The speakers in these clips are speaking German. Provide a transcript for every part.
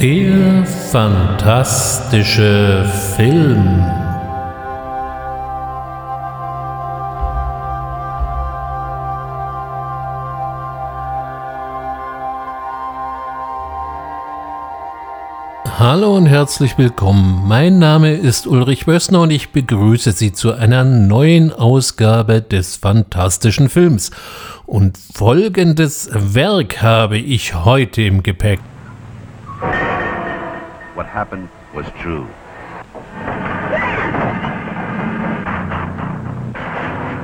Der fantastische Film. Hallo und herzlich willkommen. Mein Name ist Ulrich Wössner und ich begrüße Sie zu einer neuen Ausgabe des fantastischen Films. Und folgendes Werk habe ich heute im Gepäck. Happened was true.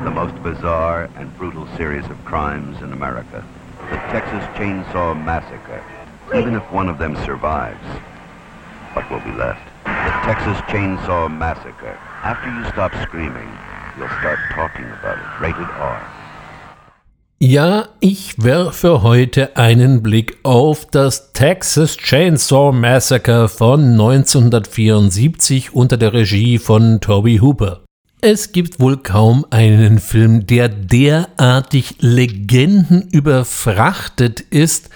The most bizarre and brutal series of crimes in America. The Texas Chainsaw Massacre. Even if one of them survives, what will be left? The Texas Chainsaw Massacre. After you stop screaming, you'll start talking about it. Rated R. Ja, ich werfe heute einen Blick auf das Texas Chainsaw Massacre von 1974 unter der Regie von Toby Hooper. Es gibt wohl kaum einen Film, der derartig legendenüberfrachtet ist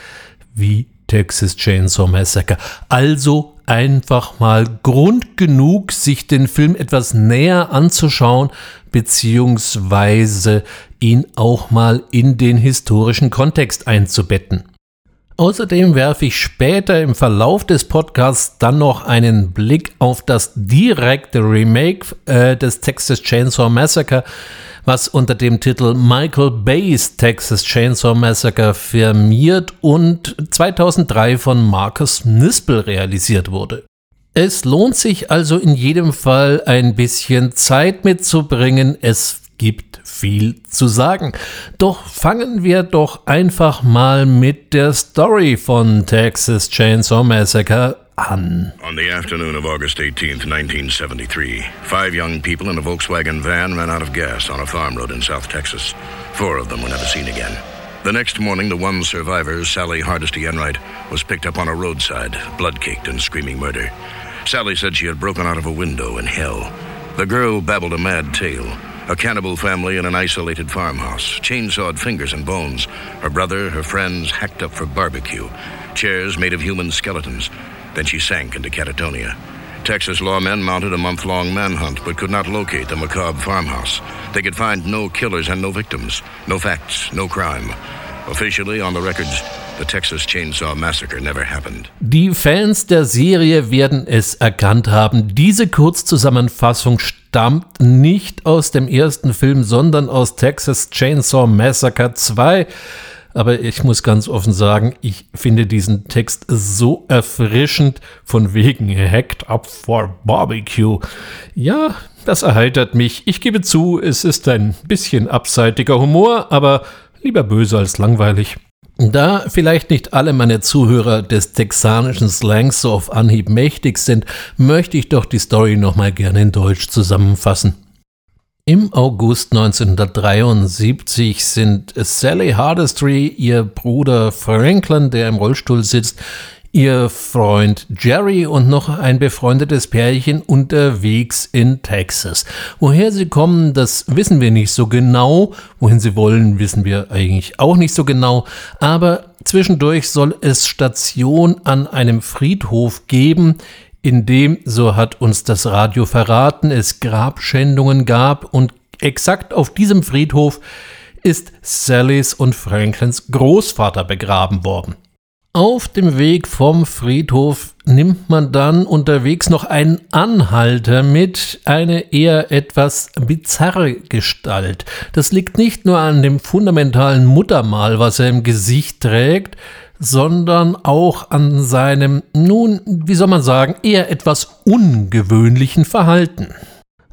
wie Texas Chainsaw Massacre. Also einfach mal Grund genug, sich den Film etwas näher anzuschauen, beziehungsweise ihn auch mal in den historischen Kontext einzubetten. Außerdem werfe ich später im Verlauf des Podcasts dann noch einen Blick auf das direkte Remake äh, des Texas Chainsaw Massacre, was unter dem Titel Michael Bay's Texas Chainsaw Massacre firmiert und 2003 von Marcus Nispel realisiert wurde. Es lohnt sich also in jedem Fall ein bisschen Zeit mitzubringen. Es gibt viel zu sagen. Doch fangen wir doch einfach mal mit der Story von Texas Chainsaw Massacre an. On the afternoon of August 18th, 1973, five young people in a Volkswagen van ran out of gas on a farm road in South Texas. Four of them were never seen again. The next morning, the one survivor, Sally Hardesty Enright, was picked up on a roadside, blood-caked and screaming murder. Sally said she had broken out of a window in hell. The girl babbled a mad tale a cannibal family in an isolated farmhouse, chainsawed fingers and bones, her brother, her friends hacked up for barbecue, chairs made of human skeletons. Then she sank into catatonia. Texas lawmen mounted a month long manhunt but could not locate the macabre farmhouse. They could find no killers and no victims, no facts, no crime. Officially, on the records, the Texas Chainsaw Massacre never happened. Die Fans der Serie werden es erkannt haben. Diese Kurzzusammenfassung stammt nicht aus dem ersten Film, sondern aus Texas Chainsaw Massacre 2. Aber ich muss ganz offen sagen, ich finde diesen Text so erfrischend von wegen Hacked Up for Barbecue. Ja, das erheitert mich. Ich gebe zu, es ist ein bisschen abseitiger Humor, aber lieber böse als langweilig. Da vielleicht nicht alle meine Zuhörer des texanischen Slangs so auf Anhieb mächtig sind, möchte ich doch die Story nochmal gerne in Deutsch zusammenfassen. Im August 1973 sind Sally Hardestry, ihr Bruder Franklin, der im Rollstuhl sitzt, ihr Freund Jerry und noch ein befreundetes Pärchen unterwegs in Texas. Woher sie kommen, das wissen wir nicht so genau. Wohin sie wollen, wissen wir eigentlich auch nicht so genau. Aber zwischendurch soll es Station an einem Friedhof geben, in dem, so hat uns das Radio verraten, es Grabschändungen gab und exakt auf diesem Friedhof ist Sallys und Franklins Großvater begraben worden. Auf dem Weg vom Friedhof nimmt man dann unterwegs noch einen Anhalter mit, eine eher etwas bizarre Gestalt. Das liegt nicht nur an dem fundamentalen Muttermal, was er im Gesicht trägt, sondern auch an seinem, nun, wie soll man sagen, eher etwas ungewöhnlichen Verhalten.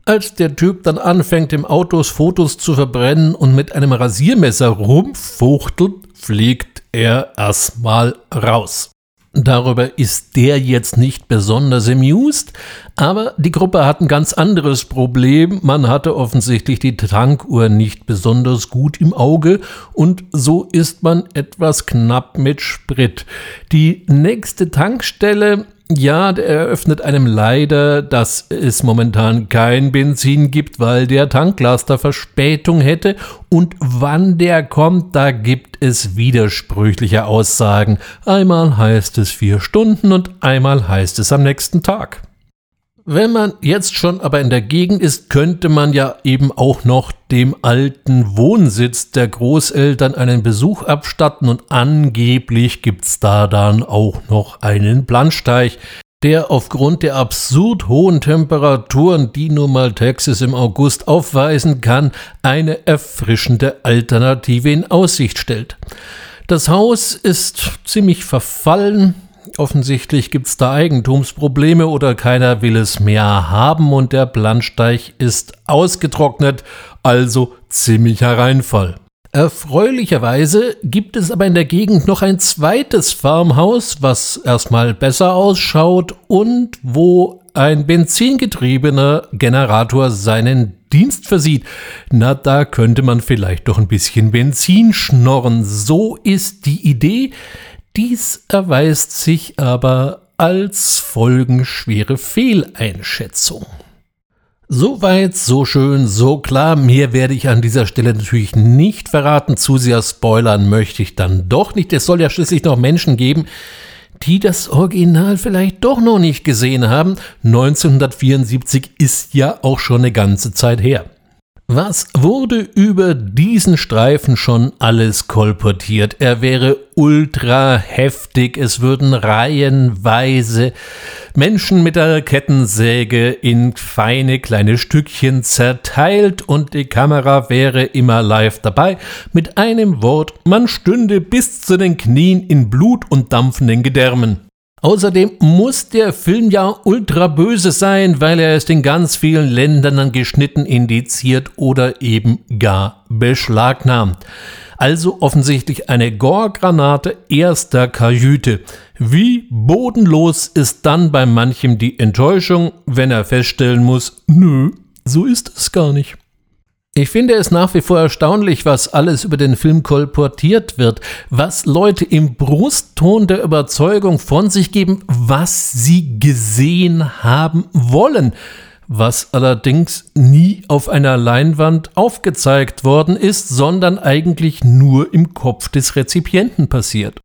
Als der Typ dann anfängt, im Autos Fotos zu verbrennen und mit einem Rasiermesser rumfuchtelt, fliegt er erstmal raus. Darüber ist der jetzt nicht besonders amused, aber die Gruppe hat ein ganz anderes Problem. Man hatte offensichtlich die Tankuhr nicht besonders gut im Auge und so ist man etwas knapp mit Sprit. Die nächste Tankstelle Ja, der eröffnet einem leider, dass es momentan kein Benzin gibt, weil der Tanklaster Verspätung hätte. Und wann der kommt, da gibt es widersprüchliche Aussagen. Einmal heißt es vier Stunden und einmal heißt es am nächsten Tag. Wenn man jetzt schon aber in der Gegend ist, könnte man ja eben auch noch dem alten Wohnsitz der Großeltern einen Besuch abstatten und angeblich gibt's da dann auch noch einen Plansteich, der aufgrund der absurd hohen Temperaturen, die nun mal Texas im August aufweisen kann, eine erfrischende Alternative in Aussicht stellt. Das Haus ist ziemlich verfallen, Offensichtlich gibt es da Eigentumsprobleme oder keiner will es mehr haben und der Plansteich ist ausgetrocknet, also ziemlicher Reinfall. Erfreulicherweise gibt es aber in der Gegend noch ein zweites Farmhaus, was erstmal besser ausschaut und wo ein benzingetriebener Generator seinen Dienst versieht. Na, da könnte man vielleicht doch ein bisschen Benzin schnorren. So ist die Idee. Dies erweist sich aber als folgenschwere Fehleinschätzung. Soweit, so schön, so klar. Mehr werde ich an dieser Stelle natürlich nicht verraten. Zu sehr spoilern möchte ich dann doch nicht. Es soll ja schließlich noch Menschen geben, die das Original vielleicht doch noch nicht gesehen haben. 1974 ist ja auch schon eine ganze Zeit her. Was wurde über diesen Streifen schon alles kolportiert? Er wäre ultra heftig, es würden reihenweise Menschen mit der Kettensäge in feine kleine Stückchen zerteilt und die Kamera wäre immer live dabei. Mit einem Wort, man stünde bis zu den Knien in Blut und dampfenden Gedärmen. Außerdem muss der Film ja ultra böse sein, weil er ist in ganz vielen Ländern geschnitten, indiziert oder eben gar beschlagnahmt. Also offensichtlich eine Gore-Granate erster Kajüte. Wie bodenlos ist dann bei manchem die Enttäuschung, wenn er feststellen muss, nö, so ist es gar nicht. Ich finde es nach wie vor erstaunlich, was alles über den Film kolportiert wird, was Leute im Brustton der Überzeugung von sich geben, was sie gesehen haben wollen, was allerdings nie auf einer Leinwand aufgezeigt worden ist, sondern eigentlich nur im Kopf des Rezipienten passiert.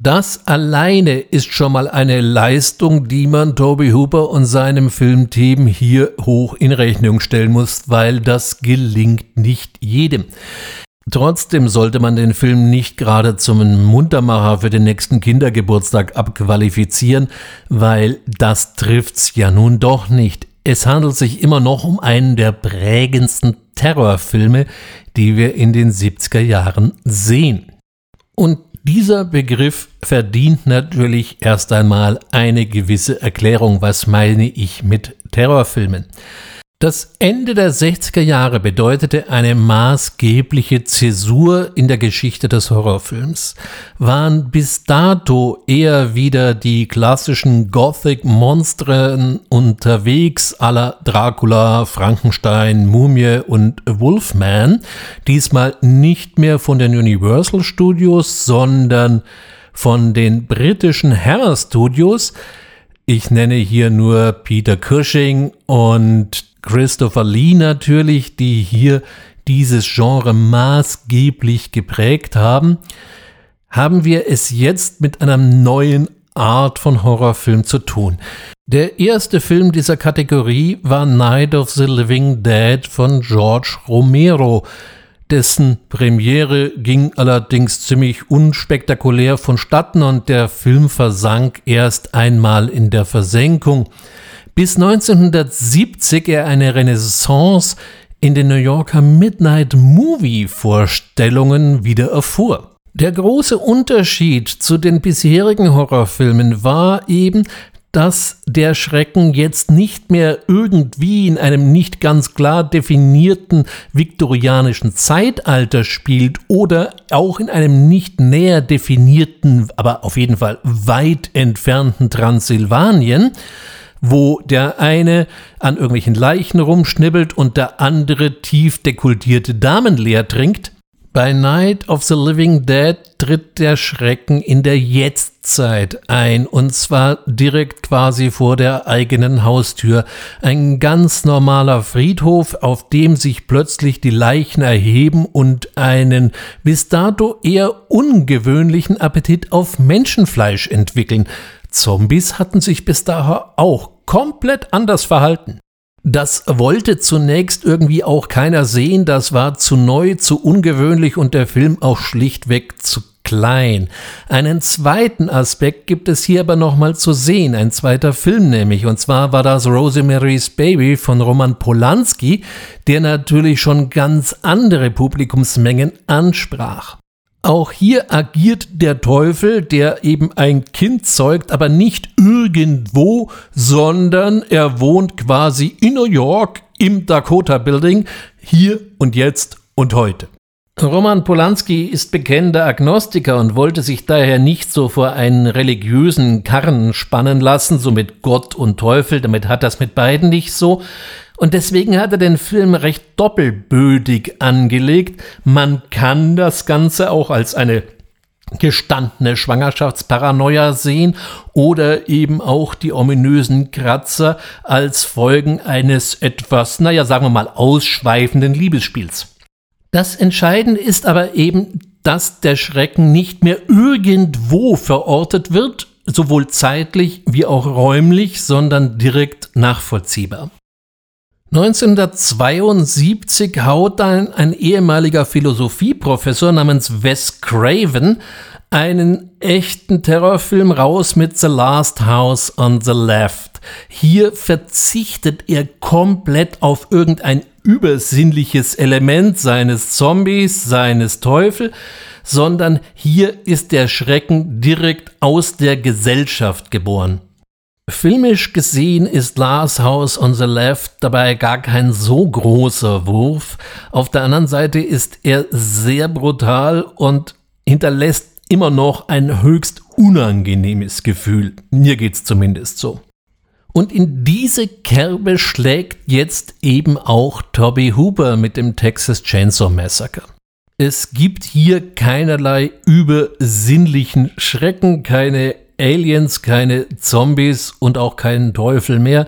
Das alleine ist schon mal eine Leistung, die man Toby Hooper und seinem Filmteam hier hoch in Rechnung stellen muss, weil das gelingt nicht jedem. Trotzdem sollte man den Film nicht gerade zum Muntermacher für den nächsten Kindergeburtstag abqualifizieren, weil das trifft's ja nun doch nicht. Es handelt sich immer noch um einen der prägendsten Terrorfilme, die wir in den 70er Jahren sehen. Und dieser Begriff verdient natürlich erst einmal eine gewisse Erklärung. Was meine ich mit Terrorfilmen? Das Ende der 60er Jahre bedeutete eine maßgebliche Zäsur in der Geschichte des Horrorfilms. Waren bis dato eher wieder die klassischen Gothic-Monstren unterwegs, aller Dracula, Frankenstein, Mumie und Wolfman. Diesmal nicht mehr von den Universal Studios, sondern von den britischen Hammer Studios. Ich nenne hier nur Peter Cushing und Christopher Lee natürlich, die hier dieses Genre maßgeblich geprägt haben, haben wir es jetzt mit einer neuen Art von Horrorfilm zu tun. Der erste Film dieser Kategorie war Night of the Living Dead von George Romero. Dessen Premiere ging allerdings ziemlich unspektakulär vonstatten und der Film versank erst einmal in der Versenkung bis 1970 er eine Renaissance in den New Yorker Midnight Movie Vorstellungen wieder erfuhr. Der große Unterschied zu den bisherigen Horrorfilmen war eben, dass der Schrecken jetzt nicht mehr irgendwie in einem nicht ganz klar definierten viktorianischen Zeitalter spielt oder auch in einem nicht näher definierten, aber auf jeden Fall weit entfernten Transsilvanien, wo der eine an irgendwelchen Leichen rumschnibbelt und der andere tief dekultierte Damen leer trinkt. Bei Night of the Living Dead tritt der Schrecken in der Jetztzeit ein, und zwar direkt quasi vor der eigenen Haustür. Ein ganz normaler Friedhof, auf dem sich plötzlich die Leichen erheben und einen bis dato eher ungewöhnlichen Appetit auf Menschenfleisch entwickeln. Zombies hatten sich bis dahin auch komplett anders verhalten. Das wollte zunächst irgendwie auch keiner sehen, das war zu neu, zu ungewöhnlich und der Film auch schlichtweg zu klein. Einen zweiten Aspekt gibt es hier aber nochmal zu sehen, ein zweiter Film nämlich, und zwar war das Rosemary's Baby von Roman Polanski, der natürlich schon ganz andere Publikumsmengen ansprach. Auch hier agiert der Teufel, der eben ein Kind zeugt, aber nicht irgendwo, sondern er wohnt quasi in New York im Dakota Building, hier und jetzt und heute. Roman Polanski ist bekennender Agnostiker und wollte sich daher nicht so vor einen religiösen Karren spannen lassen, so mit Gott und Teufel, damit hat das mit beiden nicht so. Und deswegen hat er den Film recht doppelbödig angelegt. Man kann das Ganze auch als eine gestandene Schwangerschaftsparanoia sehen oder eben auch die ominösen Kratzer als Folgen eines etwas, naja, sagen wir mal, ausschweifenden Liebesspiels. Das Entscheidende ist aber eben, dass der Schrecken nicht mehr irgendwo verortet wird, sowohl zeitlich wie auch räumlich, sondern direkt nachvollziehbar. 1972 haut dann ein ehemaliger Philosophieprofessor namens Wes Craven einen echten Terrorfilm raus mit The Last House on the Left. Hier verzichtet er komplett auf irgendein übersinnliches Element seines Zombies, seines Teufel, sondern hier ist der Schrecken direkt aus der Gesellschaft geboren. Filmisch gesehen ist Last House on the Left dabei gar kein so großer Wurf. Auf der anderen Seite ist er sehr brutal und hinterlässt immer noch ein höchst unangenehmes Gefühl. Mir geht's zumindest so. Und in diese Kerbe schlägt jetzt eben auch Toby Hooper mit dem Texas Chainsaw Massacre. Es gibt hier keinerlei übersinnlichen Schrecken, keine Aliens, keine Zombies und auch keinen Teufel mehr.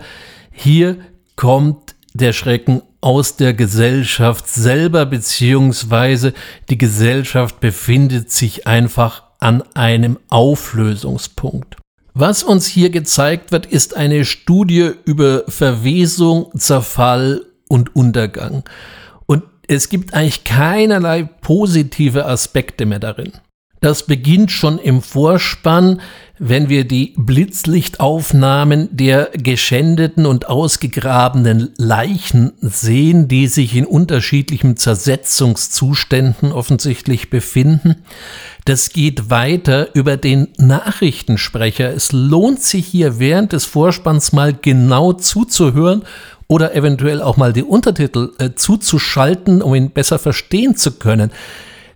Hier kommt der Schrecken aus der Gesellschaft selber, beziehungsweise die Gesellschaft befindet sich einfach an einem Auflösungspunkt. Was uns hier gezeigt wird, ist eine Studie über Verwesung, Zerfall und Untergang. Und es gibt eigentlich keinerlei positive Aspekte mehr darin. Das beginnt schon im Vorspann, wenn wir die Blitzlichtaufnahmen der geschändeten und ausgegrabenen Leichen sehen, die sich in unterschiedlichen Zersetzungszuständen offensichtlich befinden. Das geht weiter über den Nachrichtensprecher. Es lohnt sich hier während des Vorspanns mal genau zuzuhören oder eventuell auch mal die Untertitel äh, zuzuschalten, um ihn besser verstehen zu können.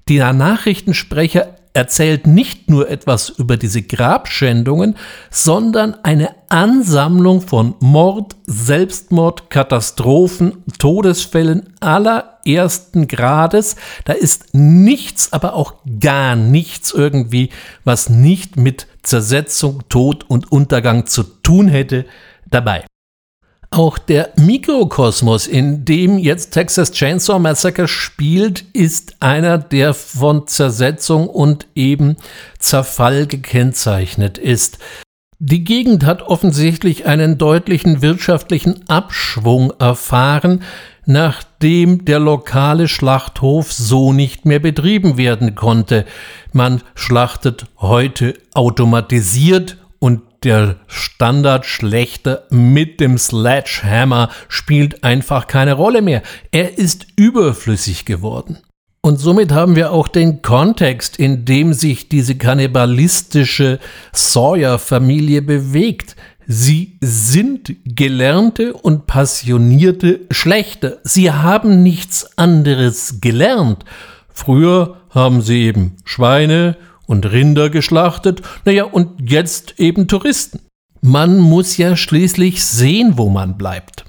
Der Nachrichtensprecher erzählt nicht nur etwas über diese Grabschändungen, sondern eine Ansammlung von Mord, Selbstmord, Katastrophen, Todesfällen allerersten Grades. Da ist nichts, aber auch gar nichts irgendwie, was nicht mit Zersetzung, Tod und Untergang zu tun hätte, dabei. Auch der Mikrokosmos, in dem jetzt Texas Chainsaw Massacre spielt, ist einer, der von Zersetzung und eben Zerfall gekennzeichnet ist. Die Gegend hat offensichtlich einen deutlichen wirtschaftlichen Abschwung erfahren, nachdem der lokale Schlachthof so nicht mehr betrieben werden konnte. Man schlachtet heute automatisiert der Standardschlechter mit dem Sledgehammer spielt einfach keine Rolle mehr. Er ist überflüssig geworden. Und somit haben wir auch den Kontext, in dem sich diese kannibalistische Sawyer-Familie bewegt. Sie sind gelernte und passionierte Schlechter. Sie haben nichts anderes gelernt. Früher haben sie eben Schweine und Rinder geschlachtet, naja, und jetzt eben Touristen. Man muss ja schließlich sehen, wo man bleibt.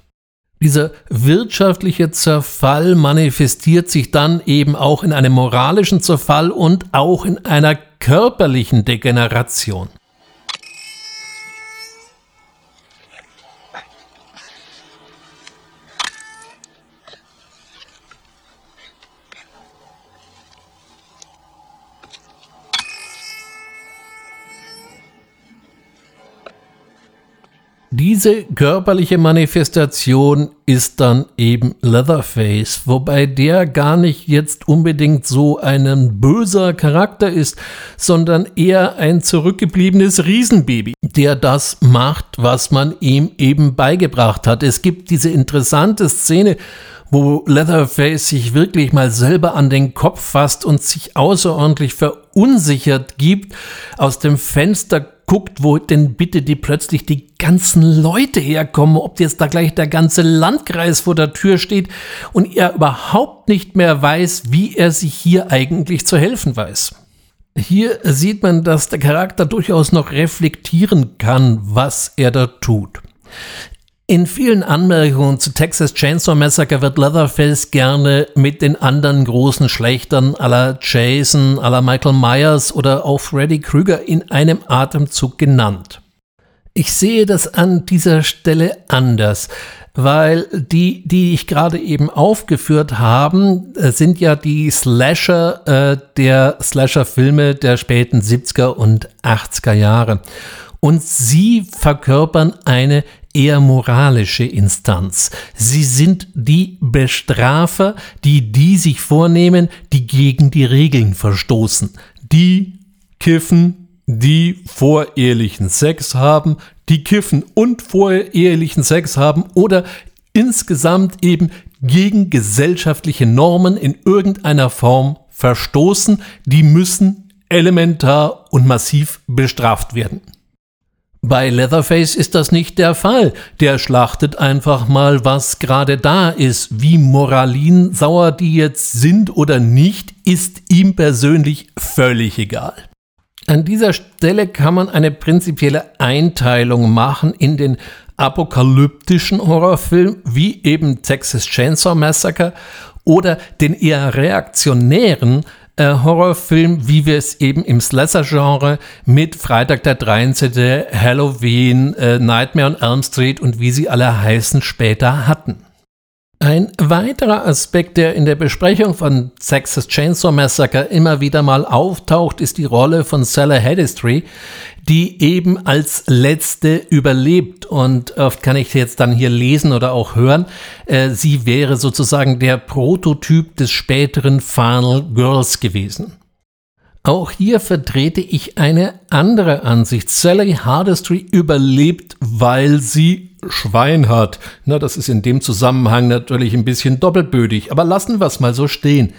Dieser wirtschaftliche Zerfall manifestiert sich dann eben auch in einem moralischen Zerfall und auch in einer körperlichen Degeneration. Diese körperliche Manifestation ist dann eben Leatherface, wobei der gar nicht jetzt unbedingt so ein böser Charakter ist, sondern eher ein zurückgebliebenes Riesenbaby, der das macht, was man ihm eben beigebracht hat. Es gibt diese interessante Szene, wo Leatherface sich wirklich mal selber an den Kopf fasst und sich außerordentlich verunsichert gibt, aus dem Fenster guckt, wo denn bitte die plötzlich die ganzen Leute herkommen, ob jetzt da gleich der ganze Landkreis vor der Tür steht und er überhaupt nicht mehr weiß, wie er sich hier eigentlich zu helfen weiß. Hier sieht man, dass der Charakter durchaus noch reflektieren kann, was er da tut. In vielen Anmerkungen zu Texas Chainsaw Massacre wird Leatherface gerne mit den anderen großen Schlechtern aller Jason, aller Michael Myers oder auch Freddy Krueger in einem Atemzug genannt. Ich sehe das an dieser Stelle anders, weil die, die ich gerade eben aufgeführt haben, äh, sind ja die Slasher äh, der Slasher-Filme der späten 70er und 80er Jahre. Und sie verkörpern eine eher moralische Instanz. Sie sind die Bestrafer, die die sich vornehmen, die gegen die Regeln verstoßen. Die kiffen, die vorehelichen Sex haben, die kiffen und vorehelichen Sex haben oder insgesamt eben gegen gesellschaftliche Normen in irgendeiner Form verstoßen, die müssen elementar und massiv bestraft werden. Bei Leatherface ist das nicht der Fall. Der schlachtet einfach mal, was gerade da ist. Wie moralinsauer die jetzt sind oder nicht, ist ihm persönlich völlig egal. An dieser Stelle kann man eine prinzipielle Einteilung machen in den apokalyptischen Horrorfilm, wie eben Texas Chainsaw Massacre, oder den eher reaktionären äh, Horrorfilm, wie wir es eben im Slasher-Genre mit Freitag der 13., Halloween, äh, Nightmare on Elm Street und wie sie alle heißen später hatten. Ein weiterer Aspekt, der in der Besprechung von Texas Chainsaw Massacre immer wieder mal auftaucht, ist die Rolle von Sally Hedistry, die eben als letzte überlebt. Und oft kann ich jetzt dann hier lesen oder auch hören, äh, sie wäre sozusagen der Prototyp des späteren Final Girls gewesen. Auch hier vertrete ich eine andere Ansicht. Sally Hardestry überlebt, weil sie Schwein hat. Na, das ist in dem Zusammenhang natürlich ein bisschen doppelbödig, aber lassen wir es mal so stehen.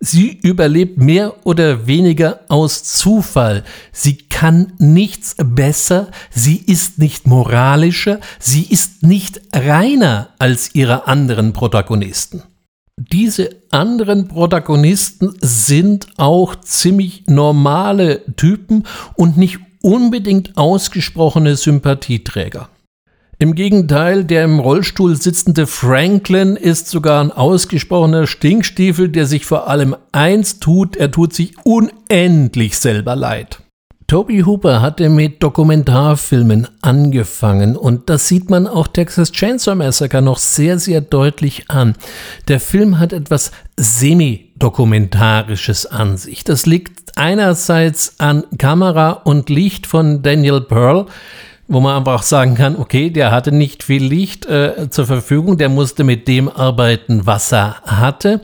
Sie überlebt mehr oder weniger aus Zufall. Sie kann nichts besser, sie ist nicht moralischer, sie ist nicht reiner als ihre anderen Protagonisten. Diese anderen Protagonisten sind auch ziemlich normale Typen und nicht unbedingt ausgesprochene Sympathieträger. Im Gegenteil, der im Rollstuhl sitzende Franklin ist sogar ein ausgesprochener Stinkstiefel, der sich vor allem eins tut, er tut sich unendlich selber leid. Toby Hooper hatte mit Dokumentarfilmen angefangen und das sieht man auch Texas Chainsaw Massacre noch sehr, sehr deutlich an. Der Film hat etwas semi-dokumentarisches an sich. Das liegt einerseits an Kamera und Licht von Daniel Pearl, wo man einfach sagen kann, okay, der hatte nicht viel Licht äh, zur Verfügung, der musste mit dem arbeiten, was er hatte,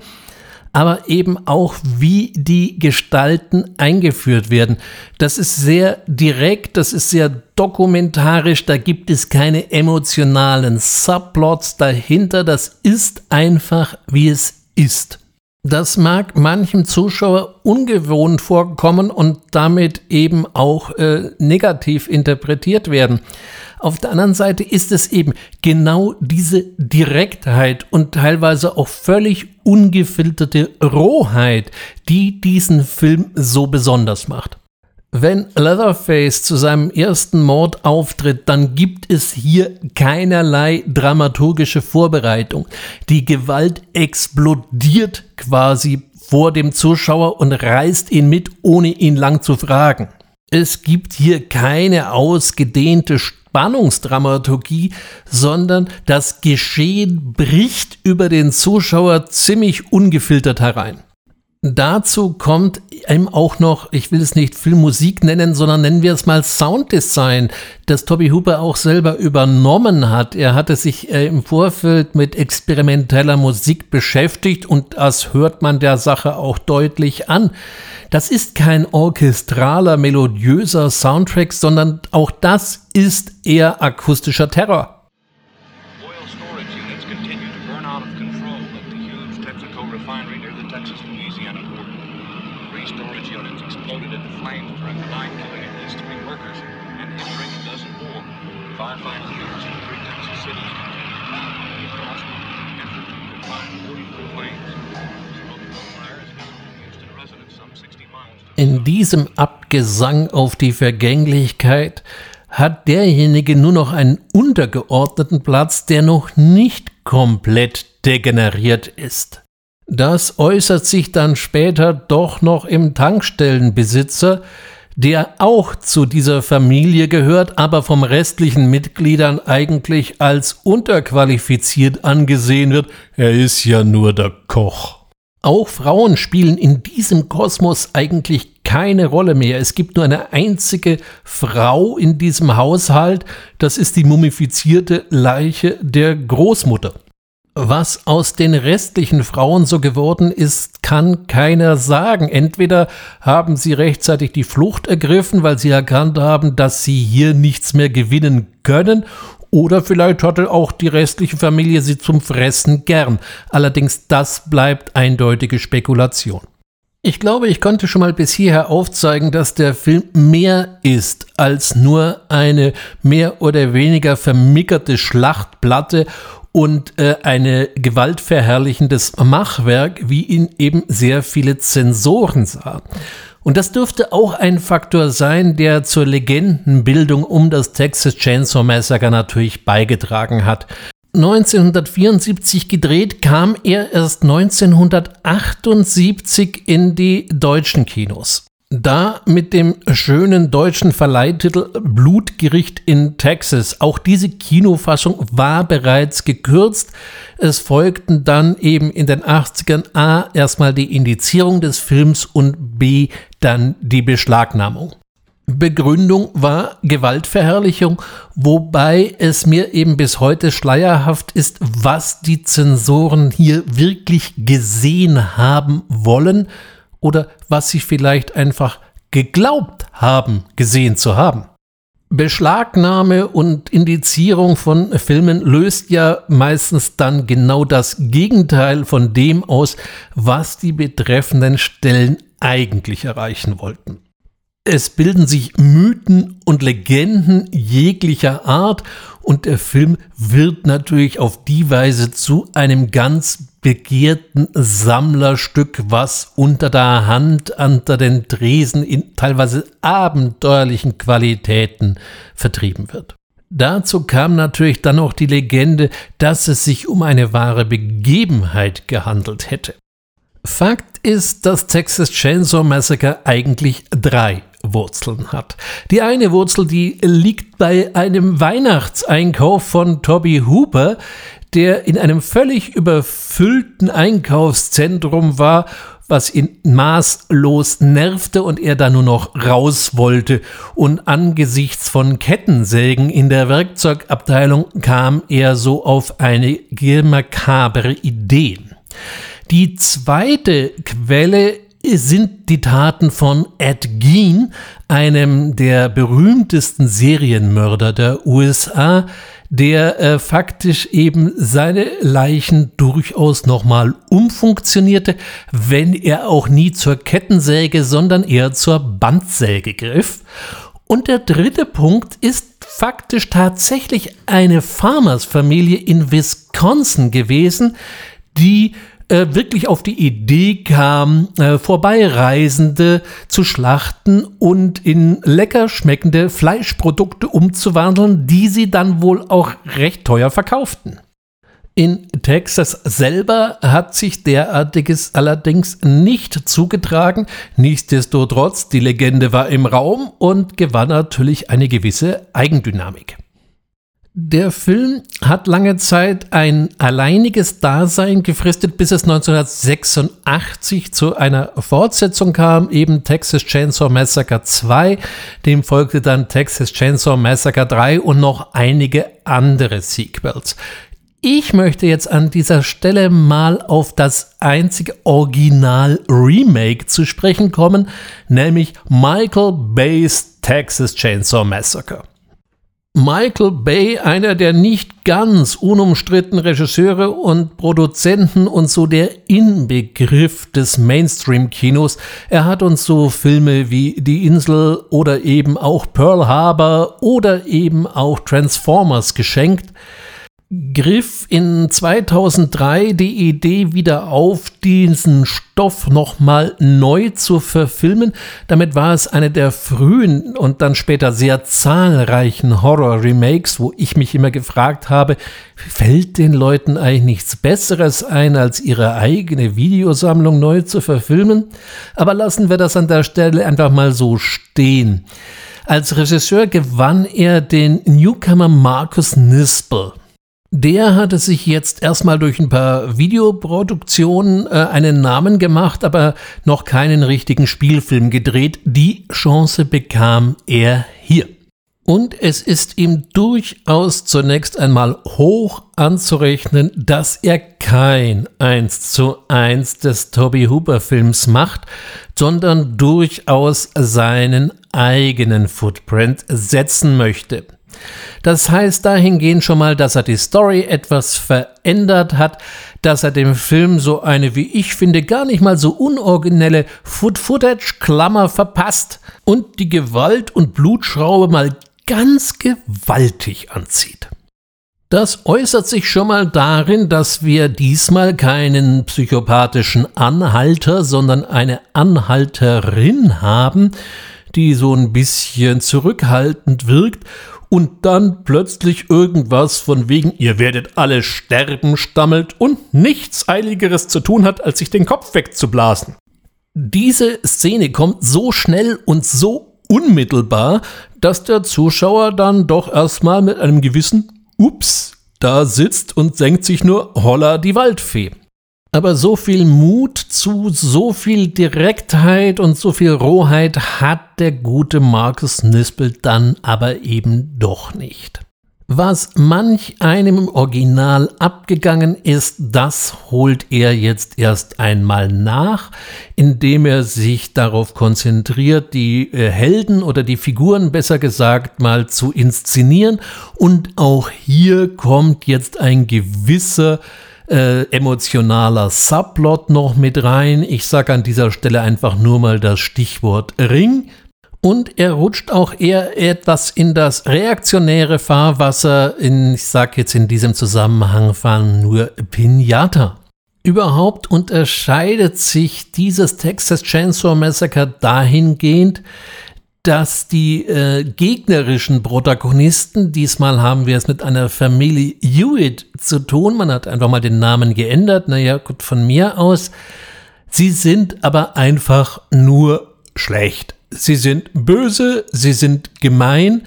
aber eben auch, wie die Gestalten eingeführt werden. Das ist sehr direkt, das ist sehr dokumentarisch, da gibt es keine emotionalen Subplots dahinter, das ist einfach, wie es ist. Das mag manchem Zuschauer ungewohnt vorkommen und damit eben auch äh, negativ interpretiert werden. Auf der anderen Seite ist es eben genau diese Direktheit und teilweise auch völlig ungefilterte Rohheit, die diesen Film so besonders macht. Wenn Leatherface zu seinem ersten Mord auftritt, dann gibt es hier keinerlei dramaturgische Vorbereitung. Die Gewalt explodiert quasi vor dem Zuschauer und reißt ihn mit, ohne ihn lang zu fragen. Es gibt hier keine ausgedehnte Spannungsdramaturgie, sondern das Geschehen bricht über den Zuschauer ziemlich ungefiltert herein. Dazu kommt eben auch noch, ich will es nicht Filmmusik nennen, sondern nennen wir es mal Sounddesign, das Toby Hooper auch selber übernommen hat. Er hatte sich äh, im Vorfeld mit experimenteller Musik beschäftigt und das hört man der Sache auch deutlich an. Das ist kein orchestraler, melodiöser Soundtrack, sondern auch das ist eher akustischer Terror. In diesem Abgesang auf die Vergänglichkeit hat derjenige nur noch einen untergeordneten Platz, der noch nicht komplett degeneriert ist. Das äußert sich dann später doch noch im Tankstellenbesitzer, der auch zu dieser Familie gehört, aber vom restlichen Mitgliedern eigentlich als unterqualifiziert angesehen wird. Er ist ja nur der Koch. Auch Frauen spielen in diesem Kosmos eigentlich keine Rolle mehr. Es gibt nur eine einzige Frau in diesem Haushalt, das ist die mumifizierte Leiche der Großmutter. Was aus den restlichen Frauen so geworden ist, kann keiner sagen. Entweder haben sie rechtzeitig die Flucht ergriffen, weil sie erkannt haben, dass sie hier nichts mehr gewinnen können, oder vielleicht hatte auch die restliche Familie sie zum Fressen gern. Allerdings das bleibt eindeutige Spekulation. Ich glaube, ich konnte schon mal bis hierher aufzeigen, dass der Film mehr ist als nur eine mehr oder weniger vermickerte Schlachtplatte und äh, eine gewaltverherrlichendes Machwerk, wie ihn eben sehr viele Zensoren sahen. Und das dürfte auch ein Faktor sein, der zur Legendenbildung um das Texas Chainsaw Massacre natürlich beigetragen hat. 1974 gedreht, kam er erst 1978 in die deutschen Kinos. Da mit dem schönen deutschen Verleihtitel Blutgericht in Texas. Auch diese Kinofassung war bereits gekürzt. Es folgten dann eben in den 80ern A erstmal die Indizierung des Films und B dann die Beschlagnahmung. Begründung war Gewaltverherrlichung, wobei es mir eben bis heute schleierhaft ist, was die Zensoren hier wirklich gesehen haben wollen oder was sie vielleicht einfach geglaubt haben, gesehen zu haben. Beschlagnahme und Indizierung von Filmen löst ja meistens dann genau das Gegenteil von dem aus, was die betreffenden Stellen eigentlich erreichen wollten. Es bilden sich Mythen und Legenden jeglicher Art und der Film wird natürlich auf die Weise zu einem ganz begehrten Sammlerstück, was unter der Hand, unter den Tresen in teilweise abenteuerlichen Qualitäten vertrieben wird. Dazu kam natürlich dann auch die Legende, dass es sich um eine wahre Begebenheit gehandelt hätte. Fakt ist, dass Texas Chainsaw Massacre eigentlich drei Wurzeln hat. Die eine Wurzel, die liegt bei einem Weihnachtseinkauf von Toby Hooper, der in einem völlig überfüllten Einkaufszentrum war, was ihn maßlos nervte und er da nur noch raus wollte. Und angesichts von Kettensägen in der Werkzeugabteilung kam er so auf einige makabre Ideen. Die zweite Quelle sind die Taten von Ed Gein, einem der berühmtesten Serienmörder der USA, der äh, faktisch eben seine Leichen durchaus nochmal umfunktionierte, wenn er auch nie zur Kettensäge, sondern eher zur Bandsäge griff. Und der dritte Punkt ist faktisch tatsächlich eine Farmersfamilie in Wisconsin gewesen, die äh, wirklich auf die Idee kam, äh, Vorbeireisende zu schlachten und in lecker schmeckende Fleischprodukte umzuwandeln, die sie dann wohl auch recht teuer verkauften. In Texas selber hat sich derartiges allerdings nicht zugetragen. Nichtsdestotrotz, die Legende war im Raum und gewann natürlich eine gewisse Eigendynamik. Der Film hat lange Zeit ein alleiniges Dasein gefristet, bis es 1986 zu einer Fortsetzung kam, eben Texas Chainsaw Massacre 2. Dem folgte dann Texas Chainsaw Massacre 3 und noch einige andere Sequels. Ich möchte jetzt an dieser Stelle mal auf das einzige Original-Remake zu sprechen kommen, nämlich Michael Bay's Texas Chainsaw Massacre. Michael Bay, einer der nicht ganz unumstrittenen Regisseure und Produzenten und so der Inbegriff des Mainstream-Kinos. Er hat uns so Filme wie Die Insel oder eben auch Pearl Harbor oder eben auch Transformers geschenkt griff in 2003 die Idee wieder auf, diesen Stoff nochmal neu zu verfilmen. Damit war es eine der frühen und dann später sehr zahlreichen Horror-Remakes, wo ich mich immer gefragt habe, fällt den Leuten eigentlich nichts Besseres ein, als ihre eigene Videosammlung neu zu verfilmen? Aber lassen wir das an der Stelle einfach mal so stehen. Als Regisseur gewann er den Newcomer Marcus Nispel. Der hatte sich jetzt erstmal durch ein paar Videoproduktionen äh, einen Namen gemacht, aber noch keinen richtigen Spielfilm gedreht. Die Chance bekam er hier. Und es ist ihm durchaus zunächst einmal hoch anzurechnen, dass er kein 1 zu 1 des Toby Hooper Films macht, sondern durchaus seinen eigenen Footprint setzen möchte. Das heißt dahingehend schon mal, dass er die Story etwas verändert hat, dass er dem Film so eine, wie ich finde, gar nicht mal so unoriginelle Foot-Footage-Klammer verpasst und die Gewalt- und Blutschraube mal ganz gewaltig anzieht. Das äußert sich schon mal darin, dass wir diesmal keinen psychopathischen Anhalter, sondern eine Anhalterin haben, die so ein bisschen zurückhaltend wirkt und dann plötzlich irgendwas von wegen, ihr werdet alle sterben, stammelt und nichts Eiligeres zu tun hat, als sich den Kopf wegzublasen. Diese Szene kommt so schnell und so unmittelbar, dass der Zuschauer dann doch erstmal mit einem gewissen Ups da sitzt und senkt sich nur Holla die Waldfee. Aber so viel Mut zu so viel Direktheit und so viel Rohheit hat der gute Marcus Nispel dann aber eben doch nicht. Was manch einem im Original abgegangen ist, das holt er jetzt erst einmal nach, indem er sich darauf konzentriert, die äh, Helden oder die Figuren besser gesagt mal zu inszenieren. Und auch hier kommt jetzt ein gewisser äh, emotionaler Subplot noch mit rein. Ich sage an dieser Stelle einfach nur mal das Stichwort Ring. Und er rutscht auch eher etwas in das reaktionäre Fahrwasser, in, ich sage jetzt in diesem Zusammenhang von nur Pinata. Überhaupt unterscheidet sich dieses Texas Chainsaw Massacre dahingehend, dass die äh, gegnerischen Protagonisten, diesmal haben wir es mit einer Familie Hewitt zu tun, man hat einfach mal den Namen geändert, naja, gut, von mir aus, sie sind aber einfach nur schlecht. Sie sind böse, sie sind gemein.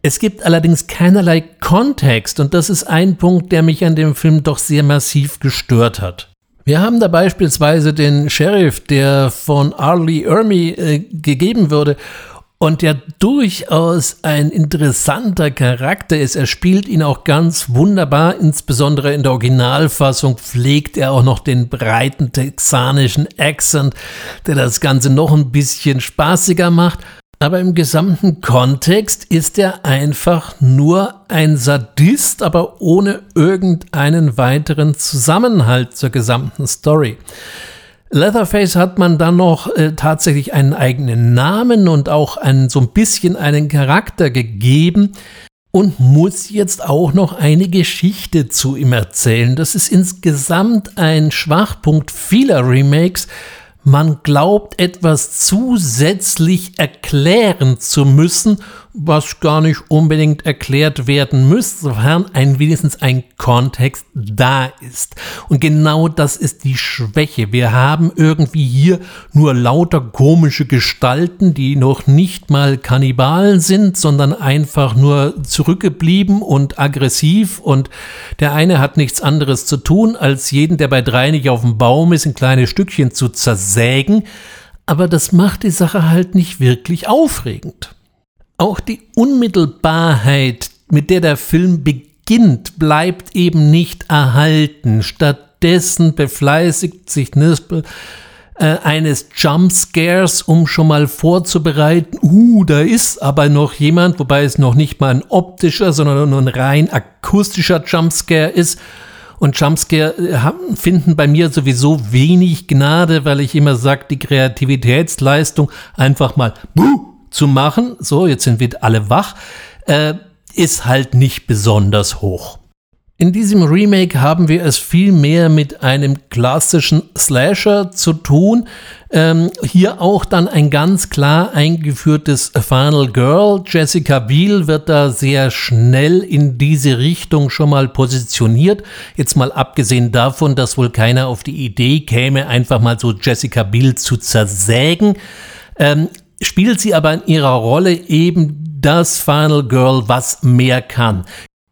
Es gibt allerdings keinerlei Kontext und das ist ein Punkt, der mich an dem Film doch sehr massiv gestört hat. Wir haben da beispielsweise den Sheriff, der von Arlie Ermy äh, gegeben wurde und der durchaus ein interessanter Charakter ist. Er spielt ihn auch ganz wunderbar, insbesondere in der Originalfassung pflegt er auch noch den breiten texanischen Accent, der das Ganze noch ein bisschen spaßiger macht. Aber im gesamten Kontext ist er einfach nur ein Sadist, aber ohne irgendeinen weiteren Zusammenhalt zur gesamten Story. Leatherface hat man dann noch äh, tatsächlich einen eigenen Namen und auch einen, so ein bisschen einen Charakter gegeben. und muss jetzt auch noch eine Geschichte zu ihm erzählen. Das ist insgesamt ein Schwachpunkt vieler Remakes, man glaubt etwas zusätzlich erklären zu müssen, was gar nicht unbedingt erklärt werden müsste, sofern ein wenigstens ein Kontext da ist. Und genau das ist die Schwäche. Wir haben irgendwie hier nur lauter komische Gestalten, die noch nicht mal Kannibalen sind, sondern einfach nur zurückgeblieben und aggressiv. Und der eine hat nichts anderes zu tun, als jeden, der bei drei nicht auf dem Baum ist, in kleine Stückchen zu zersägen. Aber das macht die Sache halt nicht wirklich aufregend. Auch die Unmittelbarkeit, mit der der Film beginnt, bleibt eben nicht erhalten. Stattdessen befleißigt sich Nispel äh, eines Jumpscares, um schon mal vorzubereiten, uh, da ist aber noch jemand, wobei es noch nicht mal ein optischer, sondern nur ein rein akustischer Jumpscare ist. Und Jumpscare äh, finden bei mir sowieso wenig Gnade, weil ich immer sage, die Kreativitätsleistung einfach mal buh, zu machen, so jetzt sind wir alle wach, äh, ist halt nicht besonders hoch. In diesem Remake haben wir es viel mehr mit einem klassischen Slasher zu tun. Ähm, hier auch dann ein ganz klar eingeführtes Final Girl. Jessica Biel wird da sehr schnell in diese Richtung schon mal positioniert. Jetzt mal abgesehen davon, dass wohl keiner auf die Idee käme, einfach mal so Jessica Biel zu zersägen. Ähm, spielt sie aber in ihrer Rolle eben das Final Girl, was mehr kann.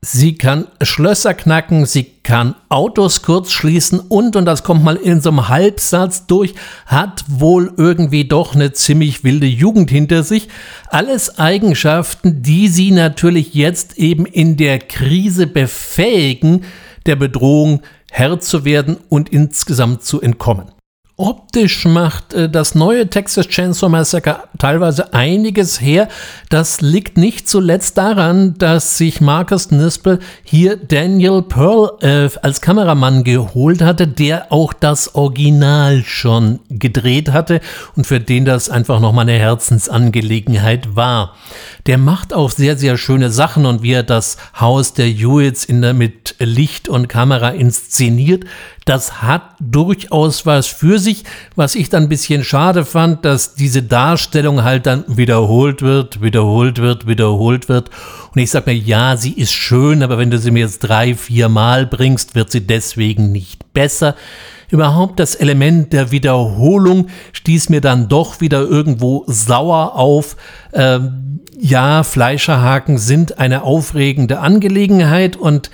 Sie kann Schlösser knacken, sie kann Autos kurz schließen und, und das kommt mal in so einem Halbsatz durch, hat wohl irgendwie doch eine ziemlich wilde Jugend hinter sich. Alles Eigenschaften, die sie natürlich jetzt eben in der Krise befähigen, der Bedrohung Herr zu werden und insgesamt zu entkommen. Optisch macht äh, das neue Texas Chainsaw Massacre teilweise einiges her. Das liegt nicht zuletzt daran, dass sich Marcus Nispel hier Daniel Pearl äh, als Kameramann geholt hatte, der auch das Original schon gedreht hatte und für den das einfach nochmal eine Herzensangelegenheit war. Der macht auch sehr, sehr schöne Sachen und wie er das Haus der Hewitts in der, mit Licht und Kamera inszeniert, das hat durchaus was für sich, was ich dann ein bisschen schade fand, dass diese Darstellung halt dann wiederholt wird, wiederholt wird, wiederholt wird. Und ich sage mir, ja, sie ist schön, aber wenn du sie mir jetzt drei, vier Mal bringst, wird sie deswegen nicht besser. Überhaupt das Element der Wiederholung stieß mir dann doch wieder irgendwo sauer auf. Ähm, ja, Fleischerhaken sind eine aufregende Angelegenheit und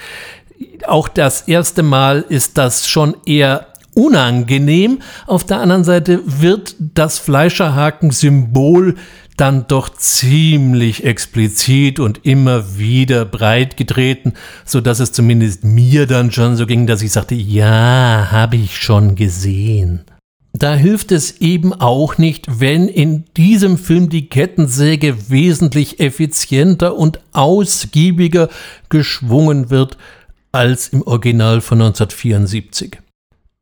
auch das erste Mal ist das schon eher unangenehm. Auf der anderen Seite wird das Fleischerhaken-Symbol dann doch ziemlich explizit und immer wieder breit getreten, so dass es zumindest mir dann schon so ging, dass ich sagte, ja, habe ich schon gesehen. Da hilft es eben auch nicht, wenn in diesem Film die Kettensäge wesentlich effizienter und ausgiebiger geschwungen wird als im Original von 1974.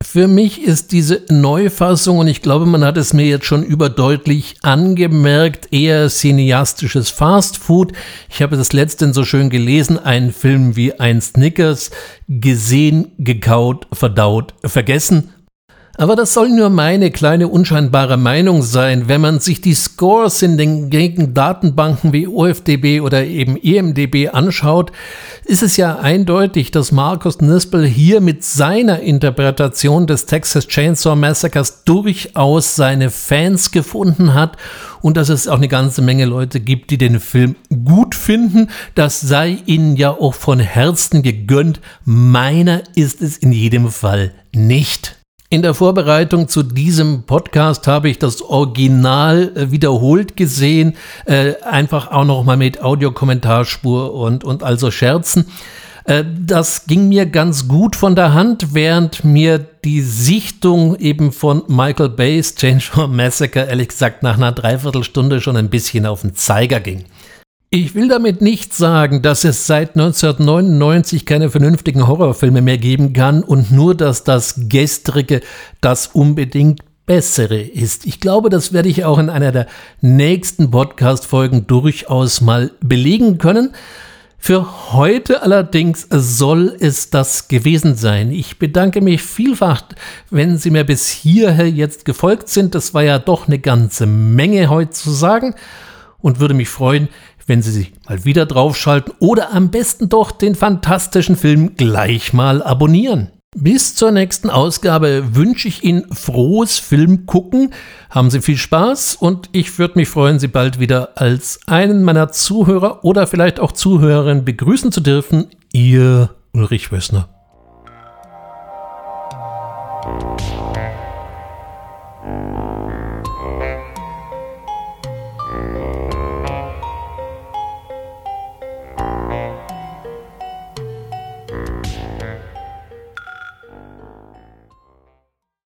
Für mich ist diese Neufassung, und ich glaube, man hat es mir jetzt schon überdeutlich angemerkt, eher cineastisches Fastfood. Ich habe das letztens so schön gelesen, ein Film wie ein Snickers, gesehen, gekaut, verdaut, vergessen. Aber das soll nur meine kleine unscheinbare Meinung sein. Wenn man sich die Scores in den gängigen Datenbanken wie OFDB oder eben EMDB anschaut, ist es ja eindeutig, dass Markus Nispel hier mit seiner Interpretation des Texas Chainsaw Massacres durchaus seine Fans gefunden hat und dass es auch eine ganze Menge Leute gibt, die den Film gut finden. Das sei ihnen ja auch von Herzen gegönnt. Meiner ist es in jedem Fall nicht. In der Vorbereitung zu diesem Podcast habe ich das Original äh, wiederholt gesehen, äh, einfach auch noch mal mit Audiokommentarspur und, und also Scherzen. Äh, das ging mir ganz gut von der Hand, während mir die Sichtung eben von Michael Bay's Chainsaw Massacre ehrlich gesagt nach einer Dreiviertelstunde schon ein bisschen auf den Zeiger ging. Ich will damit nicht sagen, dass es seit 1999 keine vernünftigen Horrorfilme mehr geben kann und nur, dass das Gestrige das unbedingt Bessere ist. Ich glaube, das werde ich auch in einer der nächsten Podcast-Folgen durchaus mal belegen können. Für heute allerdings soll es das gewesen sein. Ich bedanke mich vielfach, wenn Sie mir bis hierher jetzt gefolgt sind. Das war ja doch eine ganze Menge heute zu sagen und würde mich freuen, wenn Sie sich mal wieder draufschalten oder am besten doch den fantastischen Film gleich mal abonnieren. Bis zur nächsten Ausgabe wünsche ich Ihnen frohes Filmgucken. Haben Sie viel Spaß und ich würde mich freuen, Sie bald wieder als einen meiner Zuhörer oder vielleicht auch Zuhörerinnen begrüßen zu dürfen. Ihr Ulrich Wössner.